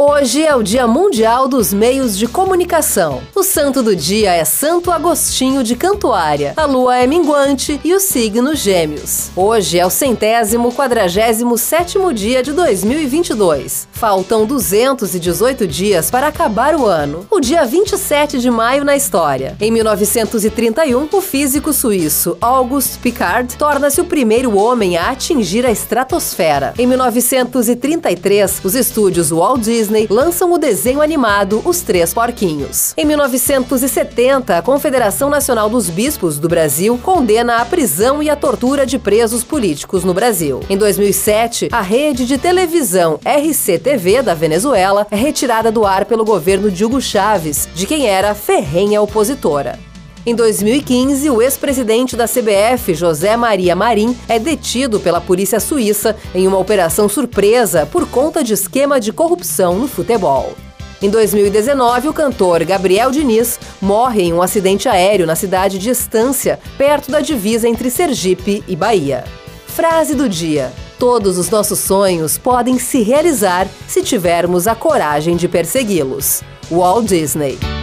Hoje é o Dia Mundial dos Meios de Comunicação. O santo do dia é Santo Agostinho de Cantuária. A lua é minguante e o signo Gêmeos. Hoje é o centésimo quadragésimo sétimo dia de 2022. Faltam 218 dias para acabar o ano. O dia 27 de maio na história. Em 1931, o físico suíço Auguste Piccard torna-se o primeiro homem a atingir a estratosfera. Em 1933, os estúdios Walt Disney Disney lançam o desenho animado Os Três Porquinhos. Em 1970, a Confederação Nacional dos Bispos do Brasil condena a prisão e a tortura de presos políticos no Brasil. Em 2007, a rede de televisão RCTV da Venezuela é retirada do ar pelo governo de Hugo Chávez, de quem era ferrenha opositora. Em 2015, o ex-presidente da CBF, José Maria Marim, é detido pela polícia suíça em uma operação surpresa por conta de esquema de corrupção no futebol. Em 2019, o cantor Gabriel Diniz morre em um acidente aéreo na cidade de Estância, perto da divisa entre Sergipe e Bahia. Frase do dia: Todos os nossos sonhos podem se realizar se tivermos a coragem de persegui-los. Walt Disney.